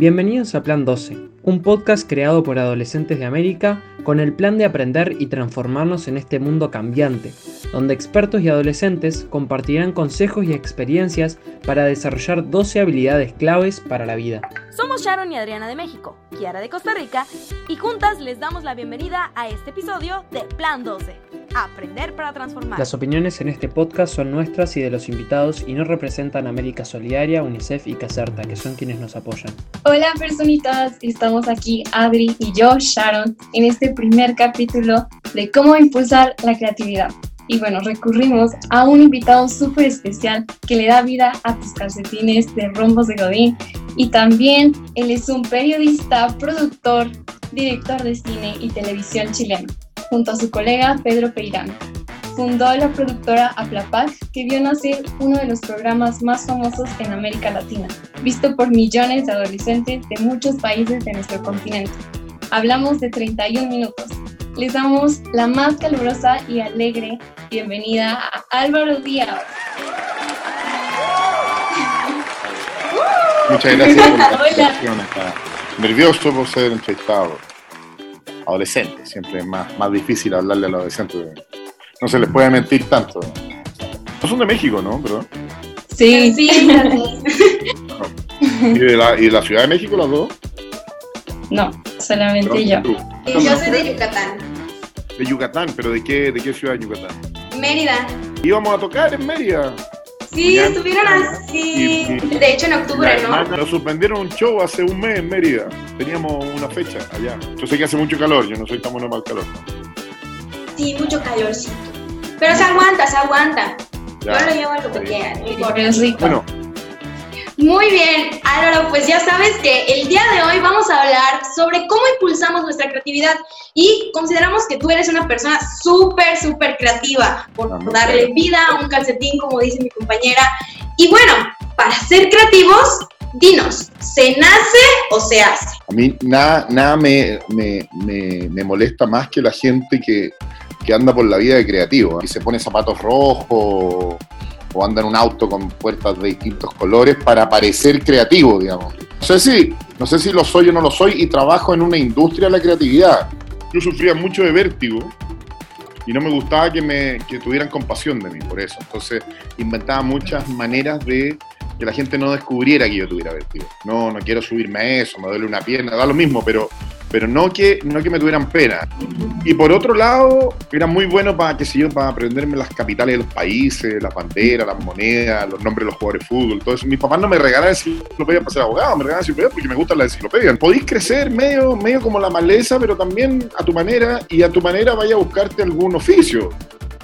Bienvenidos a Plan 12, un podcast creado por adolescentes de América con el plan de aprender y transformarnos en este mundo cambiante, donde expertos y adolescentes compartirán consejos y experiencias para desarrollar 12 habilidades claves para la vida. Somos Sharon y Adriana de México, Kiara de Costa Rica, y juntas les damos la bienvenida a este episodio de Plan 12. Aprender para transformar. Las opiniones en este podcast son nuestras y de los invitados y no representan América Solidaria, UNICEF y Caserta, que son quienes nos apoyan. Hola personitas, estamos aquí Adri y yo, Sharon, en este primer capítulo de cómo impulsar la creatividad. Y bueno, recurrimos a un invitado súper especial que le da vida a tus calcetines de rombos de Godín. Y también él es un periodista, productor, director de cine y televisión chileno junto a su colega Pedro Peirán. Fundó la productora Aplapac, que vio nacer uno de los programas más famosos en América Latina, visto por millones de adolescentes de muchos países de nuestro continente. Hablamos de 31 minutos. Les damos la más calurosa y alegre bienvenida a Álvaro Díaz. Muchas gracias por la invitación. Nervioso por ser entrevistado adolescentes. Siempre es más, más difícil hablarle a los adolescentes. No se les puede mentir tanto. No son de México, ¿no? ¿Perdón? Sí, sí. ¿Y de, la, ¿Y de la Ciudad de México las dos? No, solamente yo. Yo soy de Yucatán. De Yucatán, pero ¿de qué, de qué ciudad de Yucatán? Mérida. Íbamos a tocar en Mérida. Sí, estuvieron así. De hecho, en octubre, ¿no? Nos suspendieron un show hace un mes en Mérida. Teníamos una fecha allá. Yo sé que hace mucho calor, yo no soy tan bueno para el calor. Sí, mucho calorcito. Pero se aguanta, se aguanta. yo lo llevo a lo que rico. Bueno, muy bien, Álvaro, pues ya sabes que el día de hoy vamos a hablar sobre cómo impulsamos nuestra creatividad y consideramos que tú eres una persona súper, súper creativa por darle vida a un calcetín, como dice mi compañera. Y bueno, para ser creativos, dinos, ¿se nace o se hace? A mí nada, nada me, me, me, me molesta más que la gente que, que anda por la vida de creativo y se pone zapatos rojos o anda en un auto con puertas de distintos colores para parecer creativo, digamos. No sé si, no sé si lo soy o no lo soy y trabajo en una industria de la creatividad. Yo sufría mucho de vértigo y no me gustaba que me que tuvieran compasión de mí por eso. Entonces inventaba muchas maneras de que la gente no descubriera que yo tuviera vértigo. No, no quiero subirme a eso, me duele una pierna, da lo mismo, pero pero no que, no que me tuvieran pena. Y por otro lado, era muy bueno para, que yo, para aprenderme las capitales de los países, las banderas, las monedas, los nombres de los jugadores de fútbol, todo eso. Mis papás no me regalaban enciclopedia para ser abogado, me regalaban enciclopedia porque me gustan las enciclopedias. Podéis crecer medio, medio como la maleza, pero también a tu manera, y a tu manera vaya a buscarte algún oficio.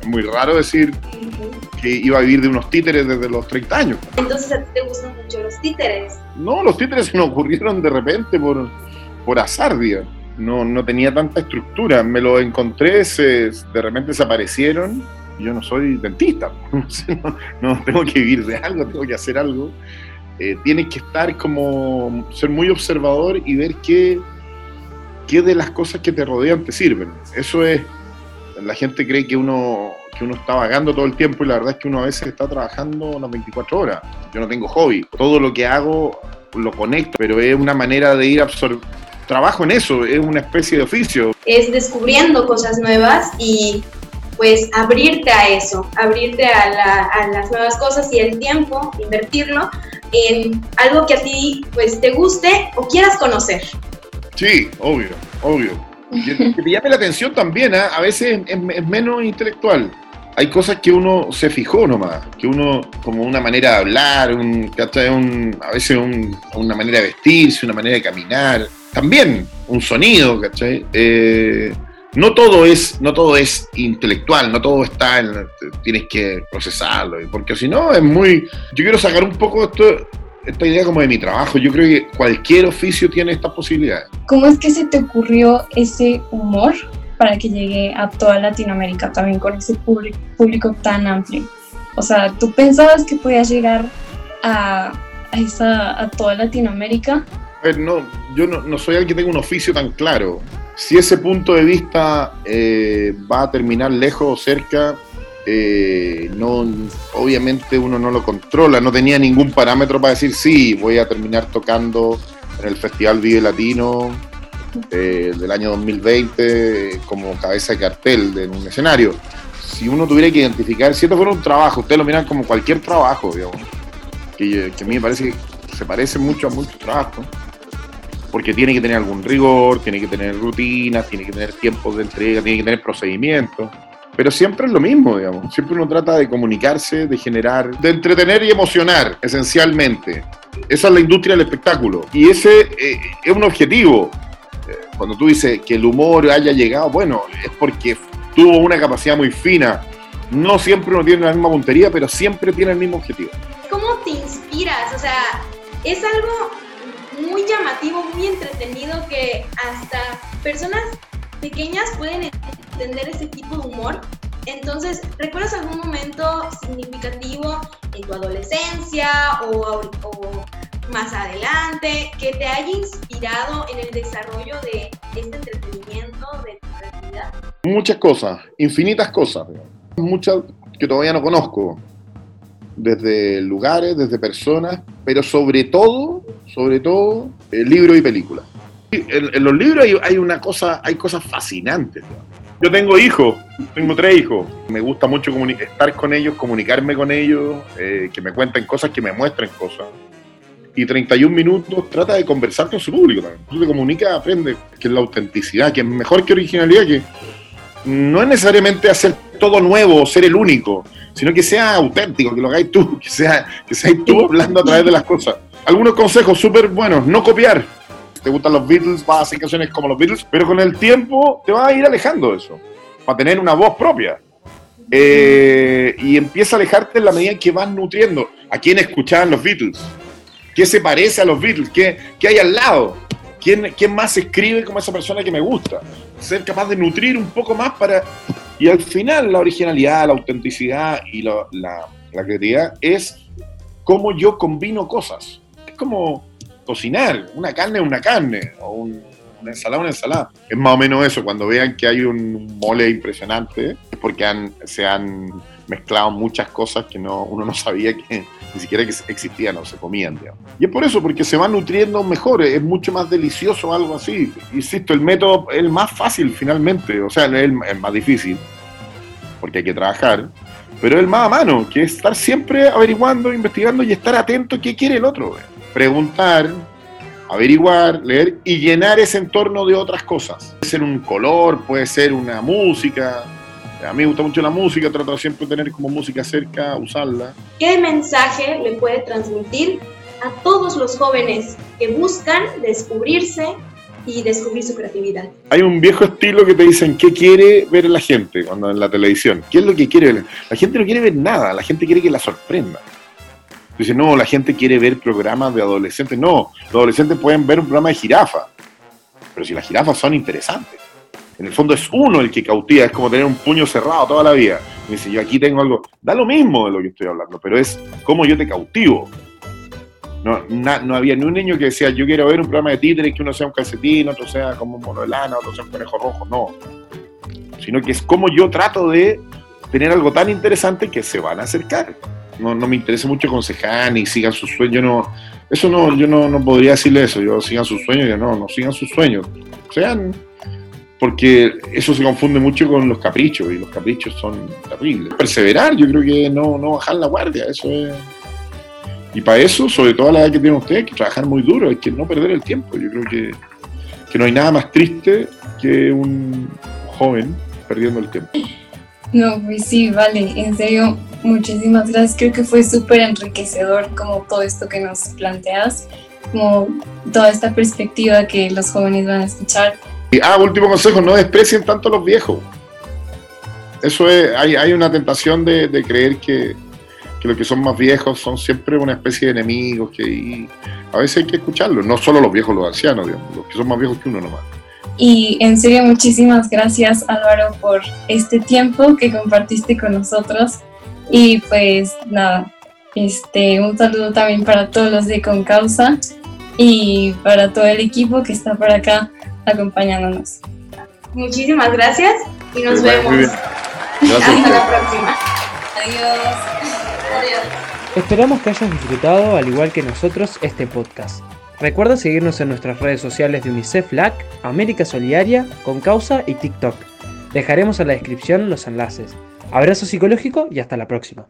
Es muy raro decir que iba a vivir de unos títeres desde los 30 años. Entonces a ti te gustan mucho los títeres. No, los títeres se me ocurrieron de repente por por azar, digamos. No, no tenía tanta estructura. Me lo encontré, se, de repente desaparecieron. Yo no soy dentista, no, tengo que vivir de algo, tengo que hacer algo. Eh, tienes que estar como, ser muy observador y ver qué, qué de las cosas que te rodean te sirven. Eso es, la gente cree que uno, que uno está vagando todo el tiempo y la verdad es que uno a veces está trabajando las 24 horas. Yo no tengo hobby. Todo lo que hago lo conecto, pero es una manera de ir absorbiendo trabajo en eso, es una especie de oficio. Es descubriendo cosas nuevas y pues abrirte a eso, abrirte a, las nuevas cosas y el tiempo, invertirlo en algo que a ti pues te guste o quieras conocer. Sí, obvio, obvio. Que te llame la atención también, ¿ah? a veces es, menos intelectual. Hay cosas que uno se fijó nomás, que uno, como una manera de hablar, un, un a veces una manera de vestirse, una manera de caminar, también un sonido, ¿cachai? Eh, no todo es no todo es intelectual, no todo está en tienes que procesarlo, porque si no es muy yo quiero sacar un poco esto esta idea como de mi trabajo, yo creo que cualquier oficio tiene esta posibilidad. ¿Cómo es que se te ocurrió ese humor para que llegue a toda Latinoamérica también con ese público, público tan amplio? O sea, ¿tú pensabas que podías llegar a, a, esa, a toda Latinoamérica? No, yo no, soy alguien que tenga un oficio tan claro. Si ese punto de vista eh, va a terminar lejos o cerca, eh, no, obviamente uno no lo controla. No tenía ningún parámetro para decir, sí, voy a terminar tocando en el Festival Vive Latino eh, del año 2020 como cabeza de cartel de un escenario. Si uno tuviera que identificar, si esto fuera un trabajo, ustedes lo miran como cualquier trabajo, digamos, que, que a mí me parece que se parece mucho a muchos trabajos, porque tiene que tener algún rigor, tiene que tener rutinas, tiene que tener tiempos de entrega, tiene que tener procedimientos. Pero siempre es lo mismo, digamos. Siempre uno trata de comunicarse, de generar, de entretener y emocionar, esencialmente. Esa es la industria del espectáculo. Y ese eh, es un objetivo. Eh, cuando tú dices que el humor haya llegado, bueno, es porque tuvo una capacidad muy fina. No siempre uno tiene la misma puntería, pero siempre tiene el mismo objetivo. ¿Cómo te inspiras? O sea, es algo muy llamativo, muy entretenido que hasta personas pequeñas pueden entender ese tipo de humor. Entonces, ¿recuerdas algún momento significativo en tu adolescencia o, o, más adelante que te haya inspirado en el desarrollo de este entretenimiento, de tu creatividad? Muchas cosas, infinitas cosas, muchas que todavía no conozco, desde lugares, desde personas, pero sobre todo, sobre todo, el libro y películas. En, los libros hay, una cosa, hay cosas fascinantes. Yo tengo hijos, tengo tres hijos. Me gusta mucho estar con ellos, comunicarme con ellos, eh, que me cuenten cosas, que me muestren cosas. Y 31 minutos trata de conversar con su público. Tú te comunicas, aprende, que es la autenticidad, que es mejor que originalidad, que no es necesariamente hacer todo nuevo ser el único, sino que sea auténtico, que lo hagáis tú, que sea que seas tú hablando a través de las cosas. Algunos consejos súper buenos, no copiar. Te gustan los Beatles, vas a hacer canciones como los Beatles, pero con el tiempo te vas a ir alejando de eso, para tener una voz propia. Eh, y empieza a alejarte en la medida en que vas nutriendo. ¿A quién escuchaban los Beatles? ¿Qué se parece a los Beatles? ¿Qué, qué hay al lado? ¿Quién, ¿Quién más escribe como esa persona que me gusta? Ser capaz de nutrir un poco más para... Y al final la originalidad, la autenticidad y la, la, creatividad es cómo yo combino cosas. Es como cocinar, una carne es una carne, o una ensalada una ensalada. Es más o menos eso, cuando vean que hay un mole impresionante, es porque han, se han mezclado muchas cosas que no, uno no sabía que, ni siquiera que existían o se comían. Y es por eso, porque se van nutriendo mejor, es mucho más delicioso algo así. Insisto, el método es el más fácil finalmente, o sea, es el, más difícil, porque hay que trabajar, pero el más a mano, que es estar siempre averiguando, investigando y estar atento a qué quiere el otro. Preguntar, averiguar, leer y llenar ese entorno de otras cosas. Puede ser un color, puede ser una música, a mí me gusta mucho la música, trato siempre de tener como música cerca, usarla. ¿Qué mensaje le puede transmitir a todos los jóvenes que buscan descubrirse y descubrir su creatividad? Hay un viejo estilo que te dicen qué quiere ver la gente cuando en la televisión. ¿Qué es lo que quiere ver? La gente no quiere ver nada, la gente quiere que la sorprenda. Dice, no, la gente quiere ver programas de adolescentes. No, los adolescentes pueden ver un programa de jirafa, pero si las jirafas son interesantes. En el fondo es uno el que cautiva, es como tener un puño cerrado toda la vida. Me dice, yo aquí tengo algo, da lo mismo de lo que estoy hablando, pero es cómo yo te cautivo. No, había ni un niño que decía, yo quiero ver un programa de títeres que uno sea un calcetín, otro sea como un mono de lana, otro sea un conejo rojo, no. Sino que es como yo trato de tener algo tan interesante que se van a acercar. No, no me interesa mucho aconsejar ni sigan sus sueños, no, eso no, yo no, no podría decirle eso, yo sigan sus sueños, yo no, no sigan sus sueños. Sean porque eso se confunde mucho con los caprichos y los caprichos son terribles. Perseverar, yo creo que no, no bajar la guardia, eso es... Y para eso, sobre todo a la edad que tiene usted, hay que trabajar muy duro, hay que no perder el tiempo. Yo creo que, que no hay nada más triste que un joven perdiendo el tiempo. No, pues sí, vale, en serio, muchísimas gracias. Creo que fue súper enriquecedor como todo esto que nos planteas, como toda esta perspectiva que los jóvenes van a escuchar Ah, último consejo, no desprecien tanto a los viejos. Eso es, hay, una tentación de, creer que, los que son más viejos son siempre una especie de enemigos, que a veces hay que escucharlos, no solo los viejos, los ancianos, los que son más viejos que uno nomás. Y en serio, muchísimas gracias Álvaro por este tiempo que compartiste con nosotros. Y pues nada, este, un saludo también para todos los de Concausa y para todo el equipo que está por acá acompañándonos. Muchísimas gracias y nos vemos. Hasta la próxima. Adiós. Adiós. Esperamos que hayas disfrutado, al igual que nosotros, este podcast. Recuerda seguirnos en nuestras redes sociales de UNICEF LAC, América Solidaria, Con Causa y TikTok. Dejaremos en la descripción los enlaces. Abrazo psicológico y hasta la próxima.